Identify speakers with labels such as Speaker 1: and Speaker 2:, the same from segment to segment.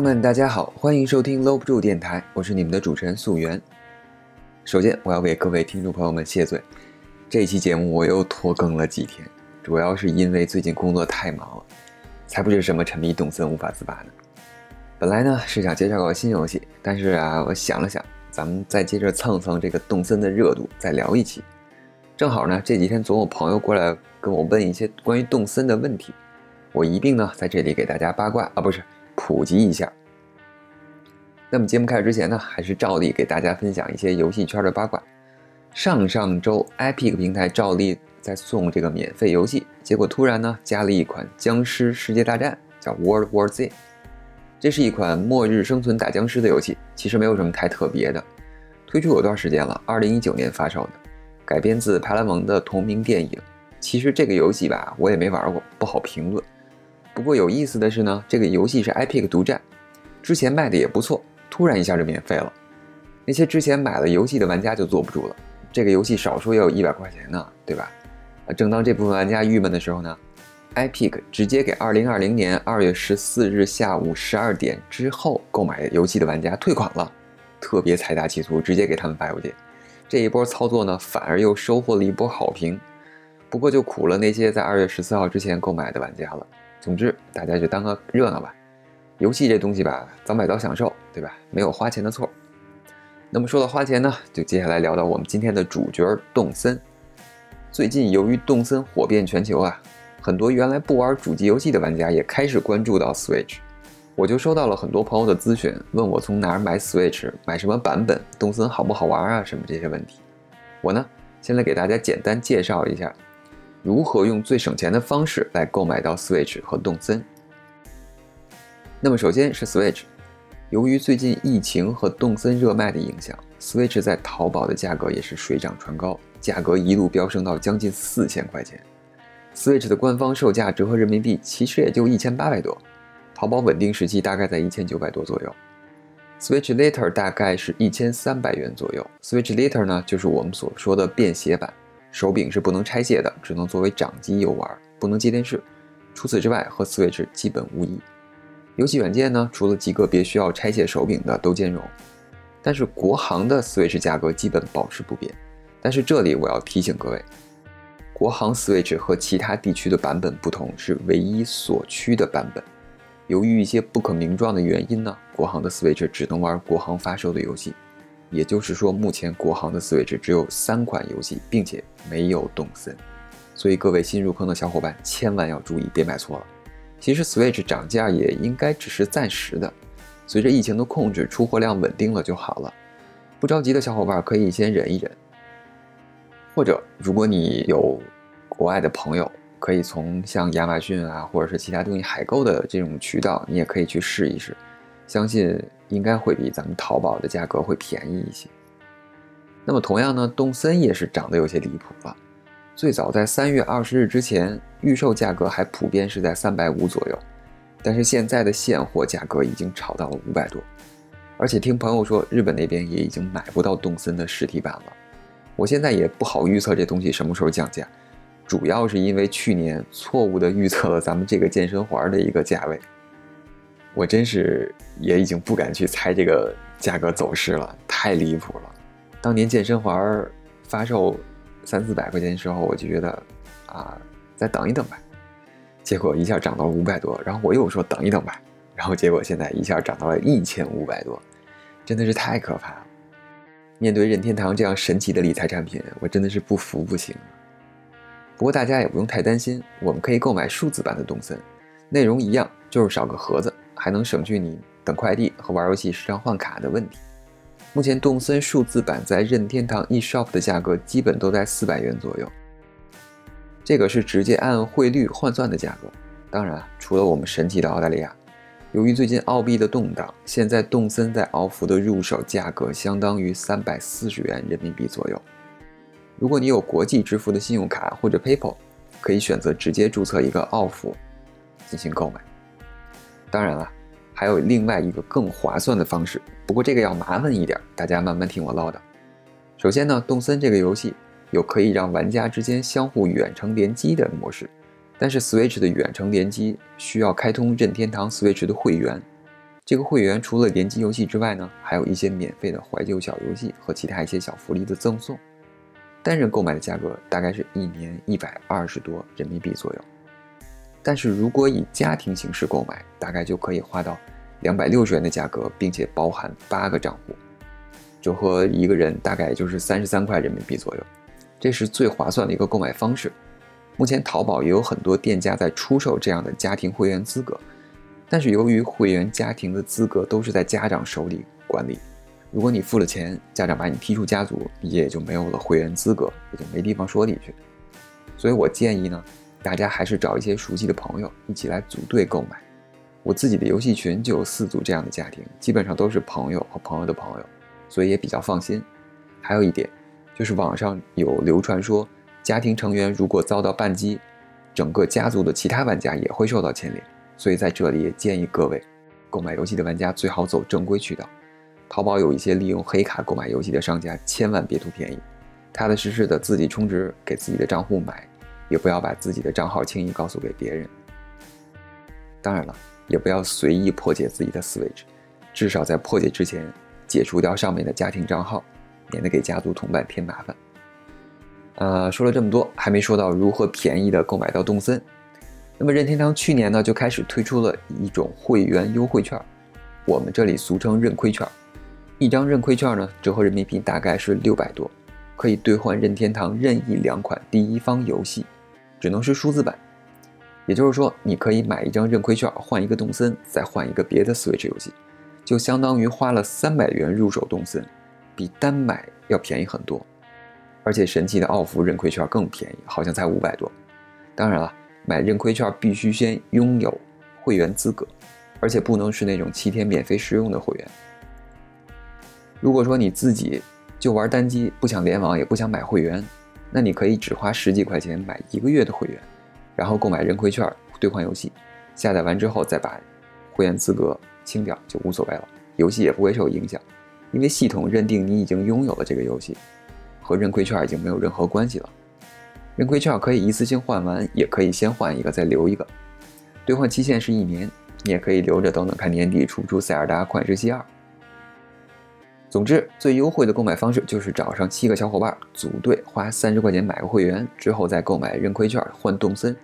Speaker 1: 朋友们，大家好，欢迎收听搂不住电台，我是你们的主持人素媛。首先，我要为各位听众朋友们谢罪，这期节目我又拖更了几天，主要是因为最近工作太忙了，才不是什么沉迷动森无法自拔呢。本来呢是想介绍个新游戏，但是啊，我想了想，咱们再接着蹭蹭这个动森的热度，再聊一期。正好呢，这几天总有朋友过来跟我问一些关于动森的问题，我一并呢在这里给大家八卦啊，不是。普及一下。那么节目开始之前呢，还是照例给大家分享一些游戏圈的八卦。上上周，Epic 平台照例在送这个免费游戏，结果突然呢加了一款《僵尸世界大战》，叫 World War Z。这是一款末日生存打僵尸的游戏，其实没有什么太特别的。推出有段时间了，二零一九年发售的，改编自派拉蒙的同名电影。其实这个游戏吧，我也没玩过，不好评论。不过有意思的是呢，这个游戏是 Epic 独占，之前卖的也不错，突然一下就免费了，那些之前买了游戏的玩家就坐不住了。这个游戏少说也有一百块钱呢，对吧？啊，正当这部分玩家郁闷的时候呢，Epic 直接给2020年2月14日下午12点之后购买游戏的玩家退款了，特别财大气粗，直接给他们发邮件。这一波操作呢，反而又收获了一波好评。不过就苦了那些在2月14号之前购买的玩家了。总之，大家就当个热闹吧。游戏这东西吧，早买早享受，对吧？没有花钱的错。那么说到花钱呢，就接下来聊到我们今天的主角动森。最近由于动森火遍全球啊，很多原来不玩主机游戏的玩家也开始关注到 Switch。我就收到了很多朋友的咨询，问我从哪儿买 Switch，买什么版本，动森好不好玩啊，什么这些问题。我呢，先来给大家简单介绍一下。如何用最省钱的方式来购买到 Switch 和动森？那么首先是 Switch，由于最近疫情和动森热卖的影响，Switch 在淘宝的价格也是水涨船高，价格一路飙升到将近四千块钱。Switch 的官方售价折合人民币其实也就一千八百多，淘宝稳定时期大概在一千九百多左右。Switch Lite 大概是一千三百元左右。Switch Lite 呢，就是我们所说的便携版。手柄是不能拆卸的，只能作为掌机游玩，不能接电视。除此之外，和 Switch 基本无异。游戏软件呢，除了极个别需要拆卸手柄的都兼容。但是国行的 Switch 价格基本保持不变。但是这里我要提醒各位，国行 Switch 和其他地区的版本不同，是唯一所区的版本。由于一些不可名状的原因呢，国行的 Switch 只能玩国行发售的游戏。也就是说，目前国行的 Switch 只有三款游戏，并且没有动森，所以各位新入坑的小伙伴千万要注意，别买错了。其实 Switch 涨价也应该只是暂时的，随着疫情的控制，出货量稳定了就好了。不着急的小伙伴可以先忍一忍，或者如果你有国外的朋友，可以从像亚马逊啊，或者是其他东西海购的这种渠道，你也可以去试一试，相信。应该会比咱们淘宝的价格会便宜一些。那么同样呢，动森也是涨得有些离谱了。最早在三月二十日之前，预售价格还普遍是在三百五左右，但是现在的现货价格已经炒到了五百多。而且听朋友说，日本那边也已经买不到动森的实体版了。我现在也不好预测这东西什么时候降价，主要是因为去年错误的预测了咱们这个健身环的一个价位。我真是也已经不敢去猜这个价格走势了，太离谱了。当年健身环发售三四百块钱的时候，我就觉得啊，再等一等吧。结果一下涨到了五百多，然后我又说等一等吧，然后结果现在一下涨到了一千五百多，真的是太可怕了。面对任天堂这样神奇的理财产品，我真的是不服不行。不过大家也不用太担心，我们可以购买数字版的动森，内容一样，就是少个盒子。还能省去你等快递和玩游戏时常换卡的问题。目前动森数字版在任天堂 eShop 的价格基本都在四百元左右，这个是直接按汇率换算的价格。当然，除了我们神奇的澳大利亚，由于最近澳币的动荡，现在动森在澳服的入手价格相当于三百四十元人民币左右。如果你有国际支付的信用卡或者 PayPal，可以选择直接注册一个澳服进行购买。当然了，还有另外一个更划算的方式，不过这个要麻烦一点，大家慢慢听我唠叨。首先呢，动森这个游戏有可以让玩家之间相互远程联机的模式，但是 Switch 的远程联机需要开通任天堂 Switch 的会员，这个会员除了联机游戏之外呢，还有一些免费的怀旧小游戏和其他一些小福利的赠送。单人购买的价格大概是一年一百二十多人民币左右，但是如果以家庭形式购买，大概就可以花到两百六十元的价格，并且包含八个账户，折合一个人大概就是三十三块人民币左右，这是最划算的一个购买方式。目前淘宝也有很多店家在出售这样的家庭会员资格。但是由于会员家庭的资格都是在家长手里管理，如果你付了钱，家长把你踢出家族，你也就没有了会员资格，也就没地方说理去。所以我建议呢，大家还是找一些熟悉的朋友一起来组队购买。我自己的游戏群就有四组这样的家庭，基本上都是朋友和朋友的朋友，所以也比较放心。还有一点，就是网上有流传说，家庭成员如果遭到扳机，整个家族的其他玩家也会受到牵连。所以在这里也建议各位，购买游戏的玩家最好走正规渠道。淘宝有一些利用黑卡购买游戏的商家，千万别图便宜，踏踏实实的自己充值给自己的账户买，也不要把自己的账号轻易告诉给别人。当然了，也不要随意破解自己的 Switch，至少在破解之前解除掉上面的家庭账号，免得给家族同伴添麻烦。呃，说了这么多，还没说到如何便宜的购买到动森。那么任天堂去年呢就开始推出了一种会员优惠券，我们这里俗称认亏券。一张认亏券呢折合人民币大概是六百多，可以兑换任天堂任意两款第一方游戏，只能是数字版。也就是说，你可以买一张认亏券换一个动森，再换一个别的 Switch 游戏，就相当于花了三百元入手动森，比单买要便宜很多。而且神奇的奥福认亏券更便宜，好像才五百多。当然了。买认亏券必须先拥有会员资格，而且不能是那种七天免费试用的会员。如果说你自己就玩单机，不想联网，也不想买会员，那你可以只花十几块钱买一个月的会员，然后购买认亏券兑换游戏，下载完之后再把会员资格清掉就无所谓了，游戏也不会受影响，因为系统认定你已经拥有了这个游戏，和认亏券已经没有任何关系了。认亏券可以一次性换完，也可以先换一个再留一个，兑换期限是一年，你也可以留着等等看年底出不出《塞尔达旷世期二》。总之，最优惠的购买方式就是找上七个小伙伴组队，花三十块钱买个会员，之后再购买认亏券换动森。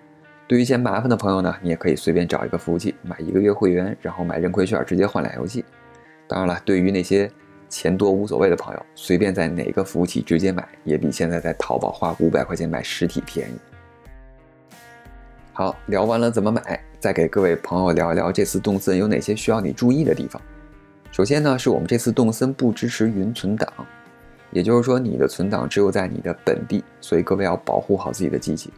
Speaker 1: 对于嫌麻烦的朋友呢，你也可以随便找一个服务器买一个月会员，然后买认亏券直接换俩游戏。当然了，对于那些钱多无所谓的朋友，随便在哪个服务器直接买，也比现在在淘宝花五百块钱买实体便宜。好，聊完了怎么买，再给各位朋友聊一聊这次动森有哪些需要你注意的地方。首先呢，是我们这次动森不支持云存档，也就是说你的存档只有在你的本地，所以各位要保护好自己的机器。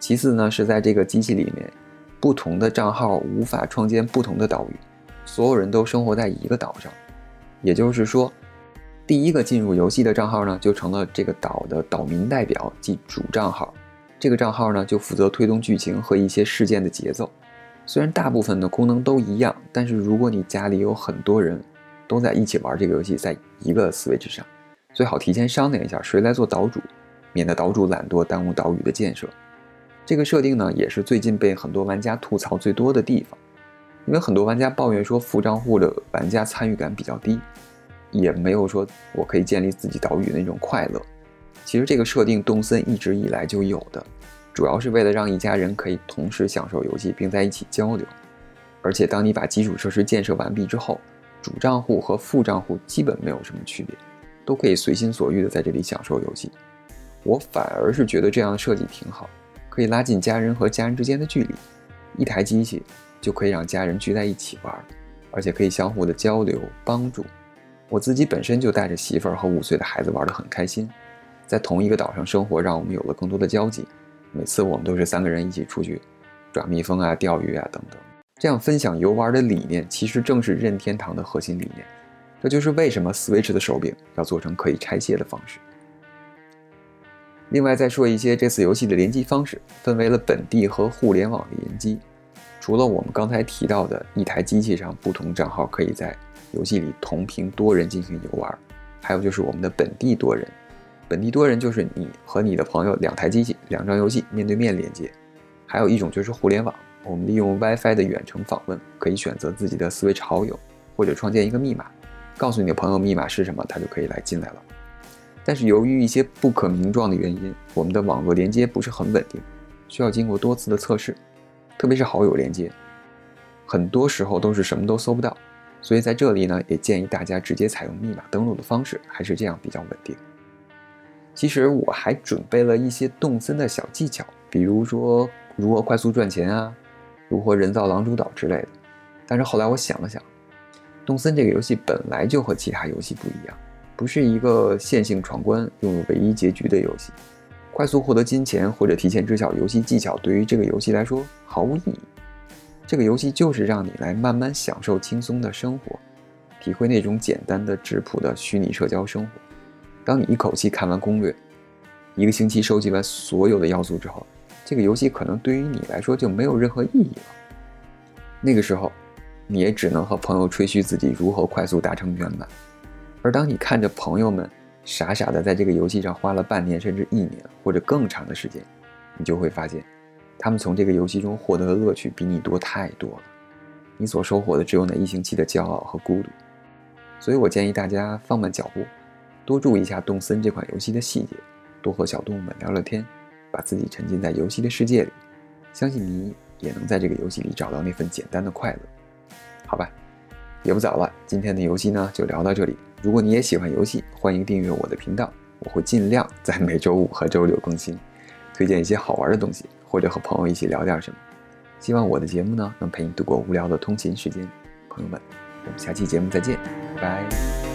Speaker 1: 其次呢，是在这个机器里面，不同的账号无法创建不同的岛屿，所有人都生活在一个岛上。也就是说，第一个进入游戏的账号呢，就成了这个岛的岛民代表，即主账号。这个账号呢，就负责推动剧情和一些事件的节奏。虽然大部分的功能都一样，但是如果你家里有很多人都在一起玩这个游戏，在一个 Switch 上，最好提前商量一下谁来做岛主，免得岛主懒惰耽误岛屿的建设。这个设定呢，也是最近被很多玩家吐槽最多的地方。因为很多玩家抱怨说副账户的玩家参与感比较低，也没有说我可以建立自己岛屿那种快乐。其实这个设定动森一直以来就有的，主要是为了让一家人可以同时享受游戏并在一起交流。而且当你把基础设施建设完毕之后，主账户和副账户基本没有什么区别，都可以随心所欲的在这里享受游戏。我反而是觉得这样的设计挺好，可以拉近家人和家人之间的距离。一台机器。就可以让家人聚在一起玩，而且可以相互的交流帮助。我自己本身就带着媳妇儿和五岁的孩子玩得很开心，在同一个岛上生活，让我们有了更多的交集。每次我们都是三个人一起出去抓蜜蜂啊、钓鱼啊等等，这样分享游玩的理念，其实正是任天堂的核心理念。这就是为什么 Switch 的手柄要做成可以拆卸的方式。另外再说一些这次游戏的联机方式，分为了本地和互联网联机。除了我们刚才提到的一台机器上不同账号可以在游戏里同屏多人进行游玩，还有就是我们的本地多人。本地多人就是你和你的朋友两台机器、两张游戏面对面连接。还有一种就是互联网，我们利用 WiFi 的远程访问，可以选择自己的 Switch 好友，或者创建一个密码，告诉你的朋友密码是什么，他就可以来进来了。但是由于一些不可名状的原因，我们的网络连接不是很稳定，需要经过多次的测试，特别是好友连接，很多时候都是什么都搜不到。所以在这里呢，也建议大家直接采用密码登录的方式，还是这样比较稳定。其实我还准备了一些动森的小技巧，比如说如何快速赚钱啊，如何人造狼蛛岛之类的。但是后来我想了想，动森这个游戏本来就和其他游戏不一样，不是一个线性闯关、拥有唯一结局的游戏。快速获得金钱或者提前知晓游戏技巧，对于这个游戏来说毫无意义。这个游戏就是让你来慢慢享受轻松的生活，体会那种简单的质朴的虚拟社交生活。当你一口气看完攻略，一个星期收集完所有的要素之后，这个游戏可能对于你来说就没有任何意义了。那个时候，你也只能和朋友吹嘘自己如何快速达成圆满。而当你看着朋友们傻傻的在这个游戏上花了半年甚至一年或者更长的时间，你就会发现。他们从这个游戏中获得的乐趣比你多太多了，你所收获的只有那一星期的骄傲和孤独。所以我建议大家放慢脚步，多注意一下动森这款游戏的细节，多和小动物们聊聊天，把自己沉浸在游戏的世界里，相信你也能在这个游戏里找到那份简单的快乐。好吧，也不早了，今天的游戏呢就聊到这里。如果你也喜欢游戏，欢迎订阅我的频道，我会尽量在每周五和周六更新，推荐一些好玩的东西。或者和朋友一起聊点什么，希望我的节目呢能陪你度过无聊的通勤时间。朋友们，我们下期节目再见，拜拜。